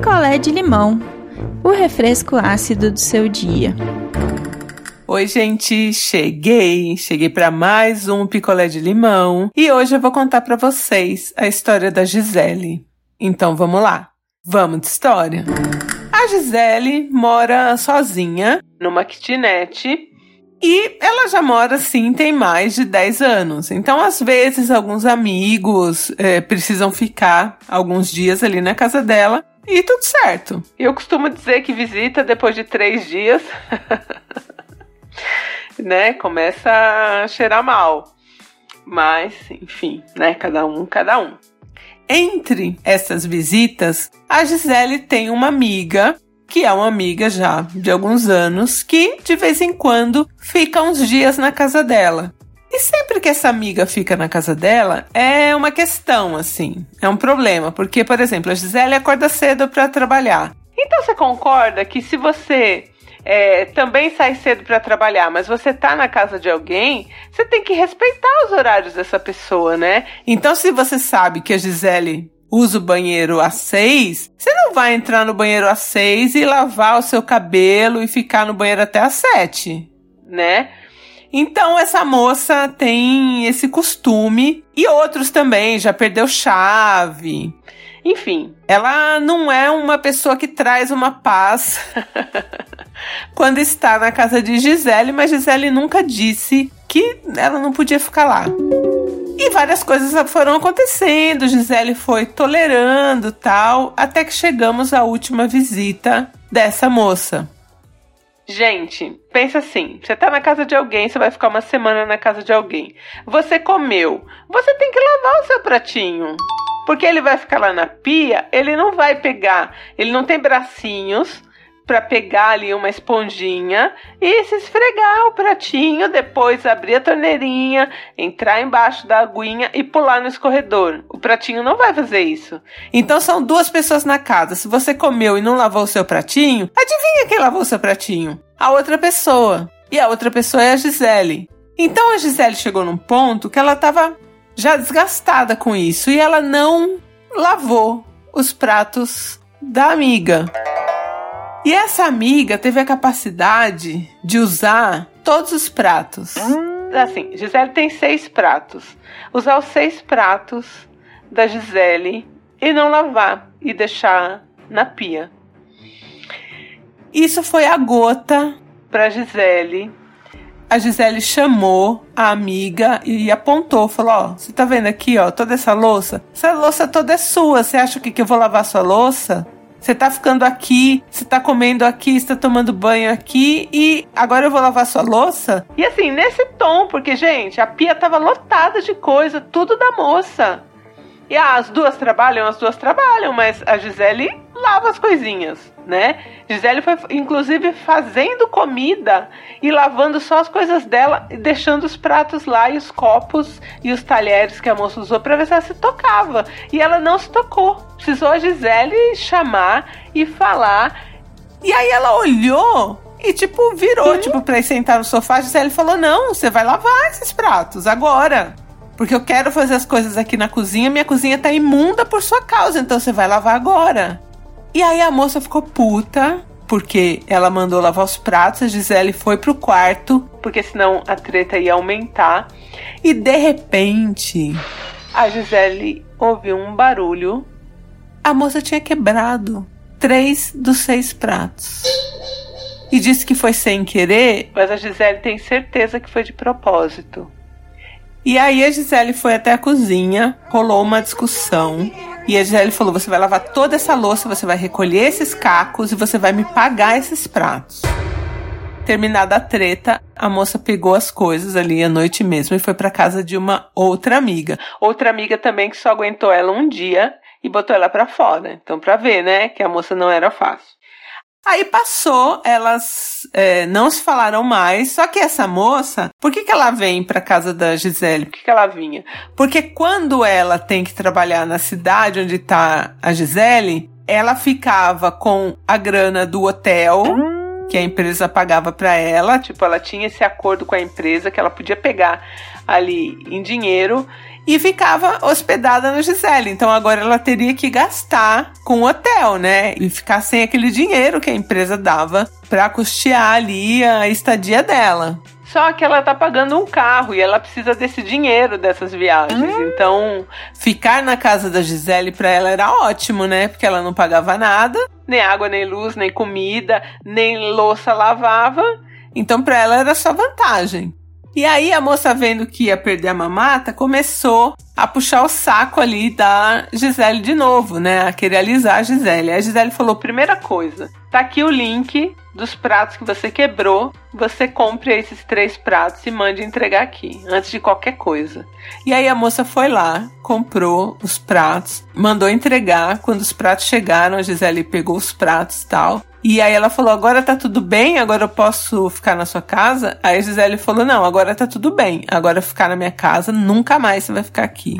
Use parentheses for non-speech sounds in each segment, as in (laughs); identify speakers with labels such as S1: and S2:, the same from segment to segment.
S1: picolé de limão, o refresco ácido do seu dia.
S2: Oi, gente, cheguei, cheguei para mais um picolé de limão e hoje eu vou contar para vocês a história da Gisele. Então vamos lá, vamos de história. A Gisele mora sozinha numa kitnet e ela já mora assim, tem mais de 10 anos. Então, às vezes, alguns amigos é, precisam ficar alguns dias ali na casa dela e tudo certo. Eu costumo dizer que visita depois de três dias, (laughs) né? Começa a cheirar mal. Mas, enfim, né? Cada um, cada um. Entre essas visitas, a Gisele tem uma amiga que é uma amiga já de alguns anos, que de vez em quando fica uns dias na casa dela. E sempre que essa amiga fica na casa dela, é uma questão, assim, é um problema, porque, por exemplo, a Gisele acorda cedo para trabalhar. Então você concorda que se você é, também sai cedo para trabalhar, mas você tá na casa de alguém, você tem que respeitar os horários dessa pessoa, né? Então, se você sabe que a Gisele usa o banheiro às seis, você não vai entrar no banheiro às seis e lavar o seu cabelo e ficar no banheiro até às sete, né? Então essa moça tem esse costume e outros também, já perdeu chave. Enfim, ela não é uma pessoa que traz uma paz (laughs) quando está na casa de Gisele, mas Gisele nunca disse que ela não podia ficar lá. E várias coisas foram acontecendo, Gisele foi tolerando tal, até que chegamos à última visita dessa moça. Gente, pensa assim: você tá na casa de alguém, você vai ficar uma semana na casa de alguém. Você comeu, você tem que lavar o seu pratinho. Porque ele vai ficar lá na pia, ele não vai pegar, ele não tem bracinhos para pegar ali uma esponjinha e se esfregar o pratinho, depois abrir a torneirinha, entrar embaixo da aguinha e pular no escorredor. O pratinho não vai fazer isso. Então são duas pessoas na casa. Se você comeu e não lavou o seu pratinho, adivinha quem lavou o seu pratinho? A outra pessoa. E a outra pessoa é a Gisele. Então a Gisele chegou num ponto que ela estava já desgastada com isso e ela não lavou os pratos da amiga. E essa amiga teve a capacidade de usar todos os pratos. Assim, Gisele tem seis pratos. Usar os seis pratos da Gisele e não lavar e deixar na pia. Isso foi a gota para Gisele. A Gisele chamou a amiga e apontou, falou: "Ó, você tá vendo aqui, ó, toda essa louça? Essa louça toda é sua. Você acha que que eu vou lavar sua louça?" Você tá ficando aqui, você tá comendo aqui, você tá tomando banho aqui e agora eu vou lavar sua louça? E assim, nesse tom, porque, gente, a pia tava lotada de coisa, tudo da moça. E ah, as duas trabalham, as duas trabalham, mas a Gisele lava as coisinhas, né? Gisele foi inclusive fazendo comida e lavando só as coisas dela e deixando os pratos lá e os copos e os talheres que a moça usou para ver se ela se tocava. E ela não se tocou. Precisou a Gisele chamar e falar. E aí ela olhou e, tipo, virou, Sim. tipo, pra ir sentar no sofá. A Gisele falou: Não, você vai lavar esses pratos agora. Porque eu quero fazer as coisas aqui na cozinha, minha cozinha tá imunda por sua causa, então você vai lavar agora. E aí a moça ficou puta, porque ela mandou lavar os pratos, a Gisele foi pro quarto, porque senão a treta ia aumentar. E de repente, a Gisele ouviu um barulho. A moça tinha quebrado três dos seis pratos. E disse que foi sem querer, mas a Gisele tem certeza que foi de propósito. E aí a Gisele foi até a cozinha, rolou uma discussão. E a Gisele falou: você vai lavar toda essa louça, você vai recolher esses cacos e você vai me pagar esses pratos. Terminada a treta, a moça pegou as coisas ali à noite mesmo e foi para casa de uma outra amiga. Outra amiga também que só aguentou ela um dia e botou ela para fora. Então, para ver, né, que a moça não era fácil. Aí passou, elas é, não se falaram mais. Só que essa moça, por que, que ela vem para casa da Gisele? Por que, que ela vinha? Porque quando ela tem que trabalhar na cidade onde tá a Gisele, ela ficava com a grana do hotel que a empresa pagava para ela. Tipo, ela tinha esse acordo com a empresa que ela podia pegar ali em dinheiro e ficava hospedada na Gisele. Então agora ela teria que gastar com o hotel, né? E ficar sem aquele dinheiro que a empresa dava para custear ali a estadia dela. Só que ela tá pagando um carro e ela precisa desse dinheiro dessas viagens. Hum. Então, ficar na casa da Gisele para ela era ótimo, né? Porque ela não pagava nada, nem água, nem luz, nem comida, nem louça lavava. Então, para ela era só vantagem. E aí a moça vendo que ia perder a mamata, começou a puxar o saco ali da Gisele de novo, né? A querer alisar a Gisele. Aí a Gisele falou: primeira coisa, tá aqui o link dos pratos que você quebrou. Você compre esses três pratos e mande entregar aqui, antes de qualquer coisa. E aí a moça foi lá, comprou os pratos, mandou entregar. Quando os pratos chegaram, a Gisele pegou os pratos e tal. E aí ela falou: agora tá tudo bem, agora eu posso ficar na sua casa? Aí a Gisele falou: não, agora tá tudo bem, agora ficar na minha casa, nunca mais você vai ficar aqui.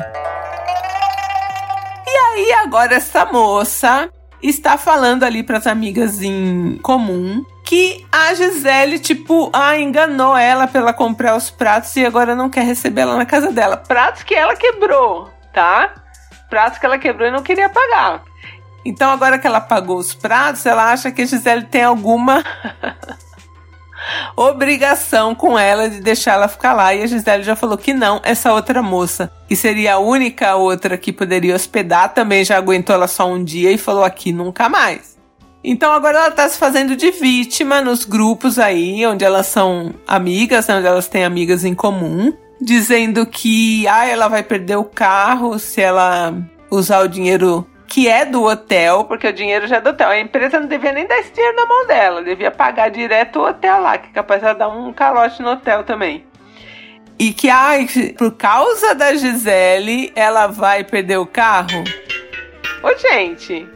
S2: E aí agora essa moça está falando ali para as amigas em comum que a Gisele, tipo, ah, enganou ela pela comprar os pratos e agora não quer receber ela na casa dela. Pratos que ela quebrou, tá? Pratos que ela quebrou e não queria pagar. Então, agora que ela pagou os pratos, ela acha que a Gisele tem alguma (laughs) obrigação com ela de deixar ela ficar lá. E a Gisele já falou que não, essa outra moça, que seria a única outra que poderia hospedar, também já aguentou ela só um dia e falou aqui nunca mais. Então agora ela tá se fazendo de vítima nos grupos aí, onde elas são amigas, né, onde elas têm amigas em comum, dizendo que ah, ela vai perder o carro se ela usar o dinheiro que é do hotel, porque o dinheiro já é do hotel. A empresa não devia nem dar esse dinheiro na mão dela, devia pagar direto o hotel lá, que é capaz de dar um calote no hotel também. E que, ai, por causa da Gisele, ela vai perder o carro? Ô, gente,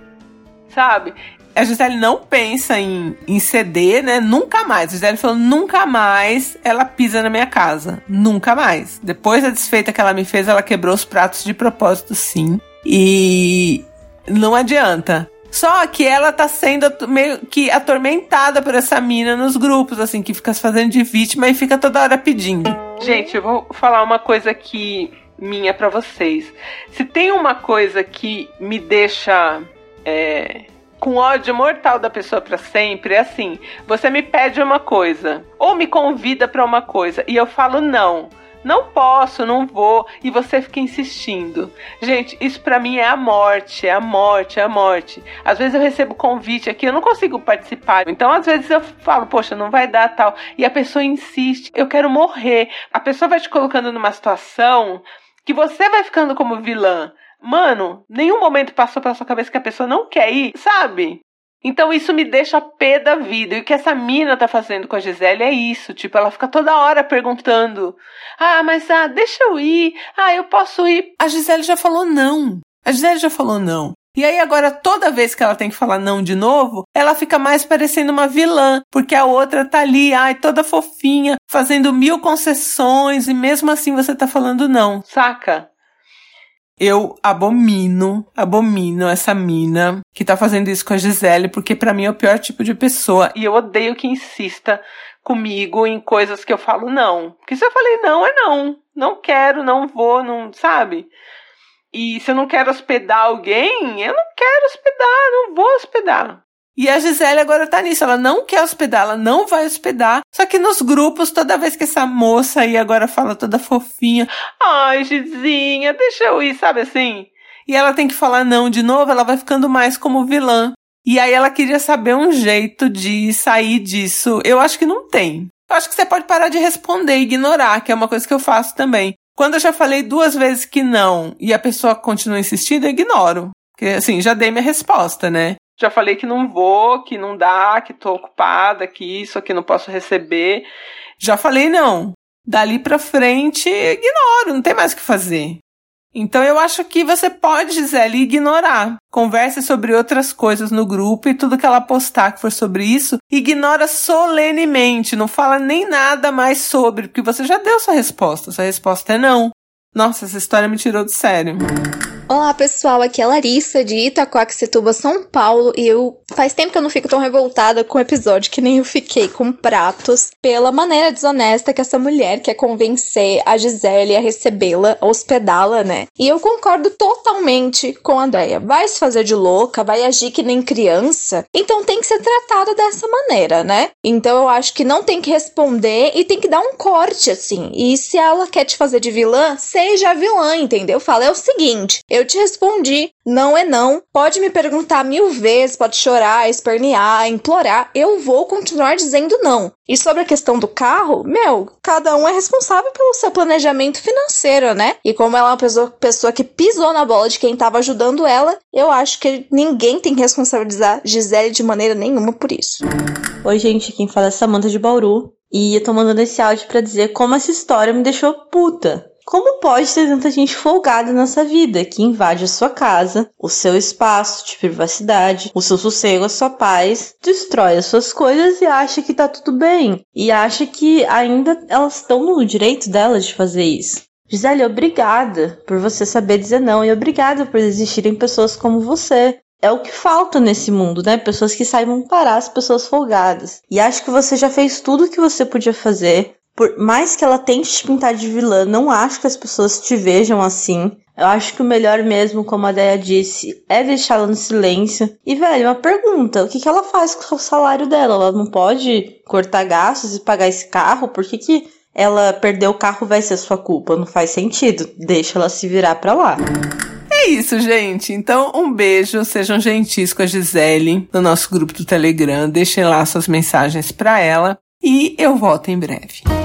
S2: sabe? A Gisele não pensa em, em ceder, né? Nunca mais. A Gisele falou: nunca mais ela pisa na minha casa. Nunca mais. Depois da desfeita que ela me fez, ela quebrou os pratos de propósito, sim. E não adianta. Só que ela tá sendo meio que atormentada por essa mina nos grupos, assim, que fica se fazendo de vítima e fica toda hora pedindo. Gente, eu vou falar uma coisa aqui minha para vocês. Se tem uma coisa que me deixa é, com ódio mortal da pessoa para sempre, é assim: você me pede uma coisa ou me convida para uma coisa e eu falo não não posso, não vou, e você fica insistindo. Gente, isso para mim é a morte, é a morte, é a morte. Às vezes eu recebo convite aqui, eu não consigo participar. Então, às vezes eu falo, poxa, não vai dar tal, e a pessoa insiste, eu quero morrer. A pessoa vai te colocando numa situação que você vai ficando como vilã. Mano, nenhum momento passou pela sua cabeça que a pessoa não quer ir, sabe? Então isso me deixa pé da vida. E o que essa mina tá fazendo com a Gisele é isso. Tipo, ela fica toda hora perguntando: Ah, mas ah, deixa eu ir. Ah, eu posso ir. A Gisele já falou não. A Gisele já falou não. E aí agora toda vez que ela tem que falar não de novo, ela fica mais parecendo uma vilã, porque a outra tá ali, ai, toda fofinha, fazendo mil concessões e mesmo assim você tá falando não, saca? Eu abomino, abomino essa mina que tá fazendo isso com a Gisele, porque para mim é o pior tipo de pessoa. E eu odeio que insista comigo em coisas que eu falo não. Porque se eu falei não, é não. Não quero, não vou, não, sabe? E se eu não quero hospedar alguém, eu não quero hospedar, não vou hospedar. E a Gisele agora tá nisso, ela não quer hospedar, ela não vai hospedar. Só que nos grupos, toda vez que essa moça aí agora fala toda fofinha, ai, Gizinha, deixa eu ir, sabe assim? E ela tem que falar não de novo, ela vai ficando mais como vilã. E aí ela queria saber um jeito de sair disso. Eu acho que não tem. Eu acho que você pode parar de responder, ignorar, que é uma coisa que eu faço também. Quando eu já falei duas vezes que não e a pessoa continua insistindo, eu ignoro. Porque assim, já dei minha resposta, né? Já falei que não vou, que não dá, que tô ocupada, que isso aqui não posso receber. Já falei não. Dali pra frente, ignoro, não tem mais o que fazer. Então eu acho que você pode, Gisele, ignorar. Converse sobre outras coisas no grupo e tudo que ela postar que for sobre isso, ignora solenemente, não fala nem nada mais sobre, porque você já deu sua resposta. Sua resposta é não. Nossa, essa história me tirou do sério.
S3: Olá pessoal, aqui é Larissa de Itacoaxetuba, São Paulo e eu faz tempo que eu não fico tão revoltada com o episódio que nem eu fiquei com pratos pela maneira desonesta que essa mulher quer convencer a Gisele a recebê-la, hospedá-la, né? E eu concordo totalmente com a Andrea. Vai se fazer de louca, vai agir que nem criança, então tem que ser tratada dessa maneira, né? Então eu acho que não tem que responder e tem que dar um corte assim. E se ela quer te fazer de vilã, seja a vilã, entendeu? Fala é o seguinte, eu te respondi, não é não. Pode me perguntar mil vezes, pode chorar, espernear, implorar. Eu vou continuar dizendo não. E sobre a questão do carro, meu, cada um é responsável pelo seu planejamento financeiro, né? E como ela é uma pessoa, pessoa que pisou na bola de quem estava ajudando ela, eu acho que ninguém tem que responsabilizar Gisele de maneira nenhuma por isso.
S4: Oi, gente, quem fala é Samanta de Bauru. E eu tô mandando esse áudio para dizer como essa história me deixou puta. Como pode ter tanta gente folgada nessa vida que invade a sua casa, o seu espaço de privacidade, o seu sossego, a sua paz, destrói as suas coisas e acha que tá tudo bem? E acha que ainda elas estão no direito delas de fazer isso. Gisele, obrigada por você saber dizer não e obrigada por existirem pessoas como você. É o que falta nesse mundo, né? Pessoas que saibam parar as pessoas folgadas. E acho que você já fez tudo o que você podia fazer por mais que ela tente te pintar de vilã, não acho que as pessoas te vejam assim. Eu acho que o melhor mesmo, como a Deia disse, é deixá-la no silêncio. E, velho, uma pergunta: o que, que ela faz com o salário dela? Ela não pode cortar gastos e pagar esse carro? Por que, que ela perder o carro vai ser sua culpa? Não faz sentido. Deixa ela se virar pra lá.
S2: É isso, gente. Então, um beijo. Sejam gentis com a Gisele no nosso grupo do Telegram. Deixem lá suas mensagens para ela. E eu volto em breve.